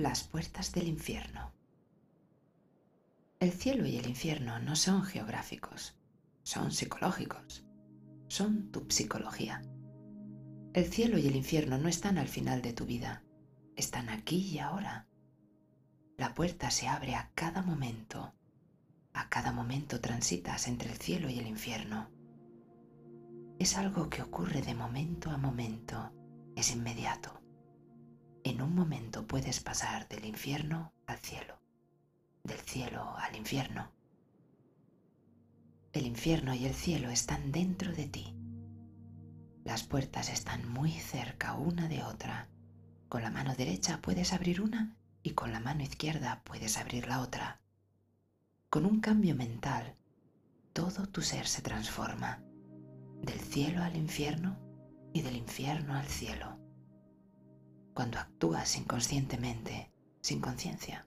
Las puertas del infierno. El cielo y el infierno no son geográficos, son psicológicos, son tu psicología. El cielo y el infierno no están al final de tu vida, están aquí y ahora. La puerta se abre a cada momento, a cada momento transitas entre el cielo y el infierno. Es algo que ocurre de momento a momento, es inmediato. En un momento puedes pasar del infierno al cielo, del cielo al infierno. El infierno y el cielo están dentro de ti. Las puertas están muy cerca una de otra. Con la mano derecha puedes abrir una y con la mano izquierda puedes abrir la otra. Con un cambio mental, todo tu ser se transforma, del cielo al infierno y del infierno al cielo cuando actúas inconscientemente, sin conciencia,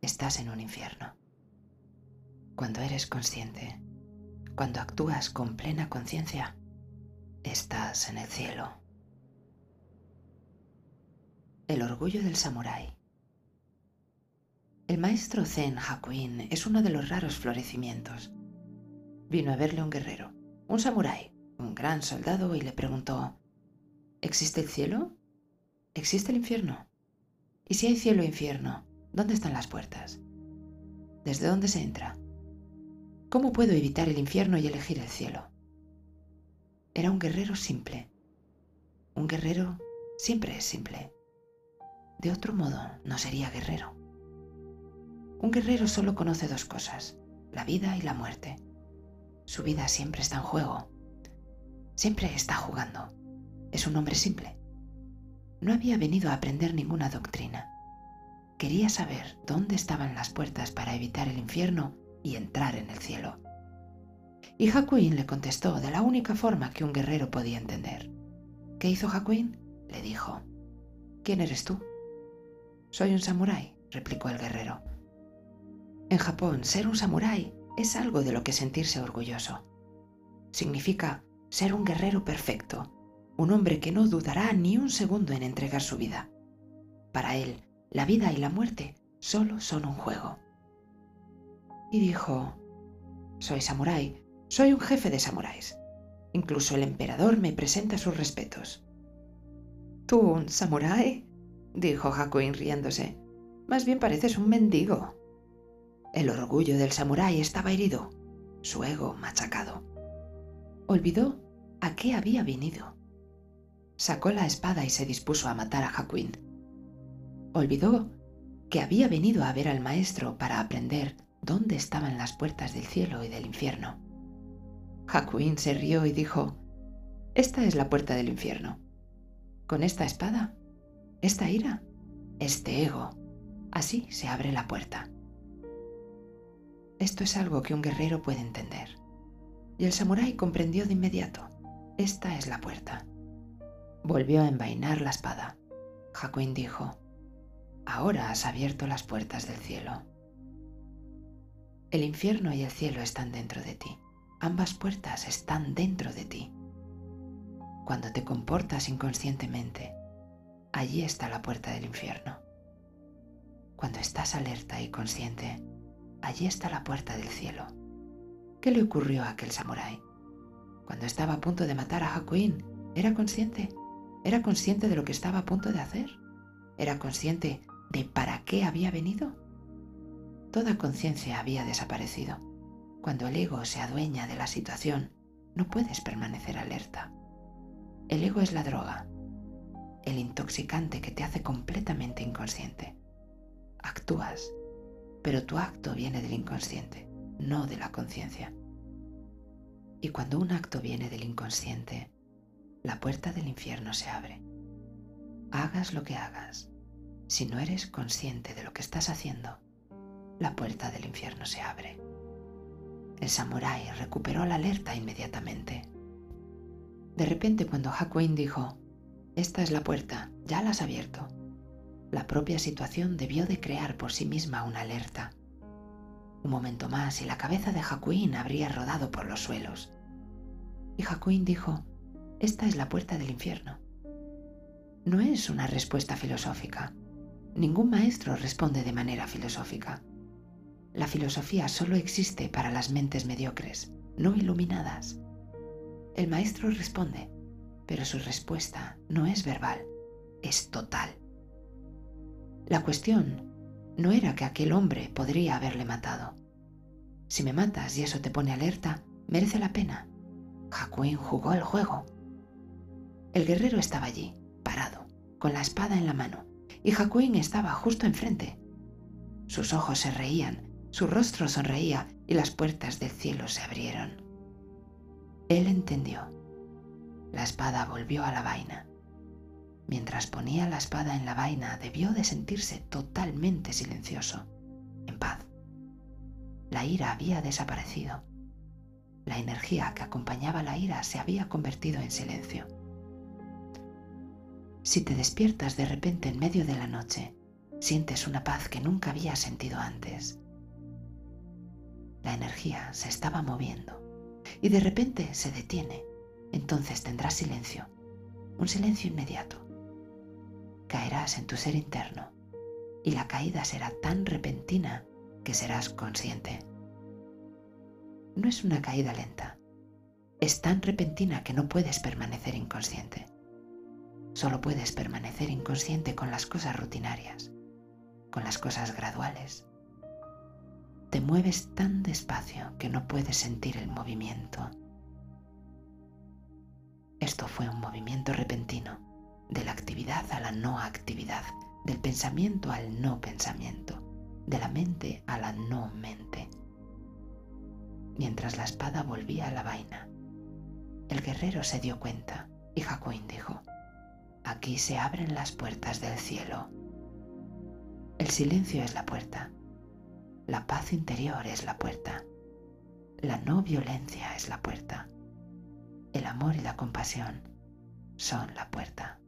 estás en un infierno. Cuando eres consciente, cuando actúas con plena conciencia, estás en el cielo. El orgullo del samurái. El maestro Zen Hakuin es uno de los raros florecimientos. Vino a verle un guerrero, un samurái, un gran soldado, y le preguntó, ¿Existe el cielo? ¿Existe el infierno? Y si hay cielo e infierno, ¿dónde están las puertas? ¿Desde dónde se entra? ¿Cómo puedo evitar el infierno y elegir el cielo? Era un guerrero simple. Un guerrero siempre es simple. De otro modo, no sería guerrero. Un guerrero solo conoce dos cosas, la vida y la muerte. Su vida siempre está en juego. Siempre está jugando. Es un hombre simple. No había venido a aprender ninguna doctrina. Quería saber dónde estaban las puertas para evitar el infierno y entrar en el cielo. Y Hakuin le contestó de la única forma que un guerrero podía entender. ¿Qué hizo Hakuin? Le dijo. ¿Quién eres tú? Soy un samurái, replicó el guerrero. En Japón, ser un samurái es algo de lo que sentirse orgulloso. Significa ser un guerrero perfecto, un hombre que no dudará ni un segundo en entregar su vida. Para él, la vida y la muerte solo son un juego. Y dijo, soy samurái, soy un jefe de samuráis. Incluso el emperador me presenta sus respetos. ¿Tú un samurái? dijo Hakuin riéndose. Más bien pareces un mendigo. El orgullo del samurái estaba herido, su ego machacado. Olvidó a qué había venido sacó la espada y se dispuso a matar a Hakuin. Olvidó que había venido a ver al maestro para aprender dónde estaban las puertas del cielo y del infierno. Hakuin se rió y dijo, Esta es la puerta del infierno. Con esta espada, esta ira, este ego, así se abre la puerta. Esto es algo que un guerrero puede entender. Y el samurái comprendió de inmediato, esta es la puerta. Volvió a envainar la espada. Hakuin dijo, Ahora has abierto las puertas del cielo. El infierno y el cielo están dentro de ti. Ambas puertas están dentro de ti. Cuando te comportas inconscientemente, allí está la puerta del infierno. Cuando estás alerta y consciente, allí está la puerta del cielo. ¿Qué le ocurrió a aquel samurái? Cuando estaba a punto de matar a Hakuin, ¿era consciente? ¿Era consciente de lo que estaba a punto de hacer? ¿Era consciente de para qué había venido? Toda conciencia había desaparecido. Cuando el ego se adueña de la situación, no puedes permanecer alerta. El ego es la droga, el intoxicante que te hace completamente inconsciente. Actúas, pero tu acto viene del inconsciente, no de la conciencia. Y cuando un acto viene del inconsciente, la puerta del infierno se abre. Hagas lo que hagas, si no eres consciente de lo que estás haciendo, la puerta del infierno se abre. El samurái recuperó la alerta inmediatamente. De repente cuando Hakuin dijo, esta es la puerta, ya la has abierto, la propia situación debió de crear por sí misma una alerta. Un momento más y la cabeza de Hakuin habría rodado por los suelos. Y Hakuin dijo, esta es la puerta del infierno. No es una respuesta filosófica, Ningún maestro responde de manera filosófica. La filosofía solo existe para las mentes mediocres, no iluminadas. El maestro responde, pero su respuesta no es verbal, es total. La cuestión no era que aquel hombre podría haberle matado. Si me matas y eso te pone alerta, merece la pena. Hakuin jugó el juego. El guerrero estaba allí, parado, con la espada en la mano, y Hakuin estaba justo enfrente. Sus ojos se reían, su rostro sonreía y las puertas del cielo se abrieron. Él entendió. La espada volvió a la vaina. Mientras ponía la espada en la vaina, debió de sentirse totalmente silencioso, en paz. La ira había desaparecido. La energía que acompañaba la ira se había convertido en silencio. Si te despiertas de repente en medio de la noche, sientes una paz que nunca habías sentido antes. La energía se estaba moviendo y de repente se detiene. Entonces tendrás silencio, un silencio inmediato caerás en tu ser interno y la caída será tan repentina que serás consciente. No es una caída lenta, es tan repentina que no puedes permanecer inconsciente. Solo puedes permanecer inconsciente con las cosas rutinarias, con las cosas graduales. Te mueves tan despacio que no puedes sentir el movimiento. Esto fue un movimiento repentino de la actividad a la no actividad, del pensamiento al no pensamiento, de la mente a la no mente. Mientras la espada volvía a la vaina, el guerrero se dio cuenta y Jacoín dijo, aquí se abren las puertas del cielo. El silencio es la puerta, la paz interior es la puerta, la no violencia es la puerta, el amor y la compasión son la puerta.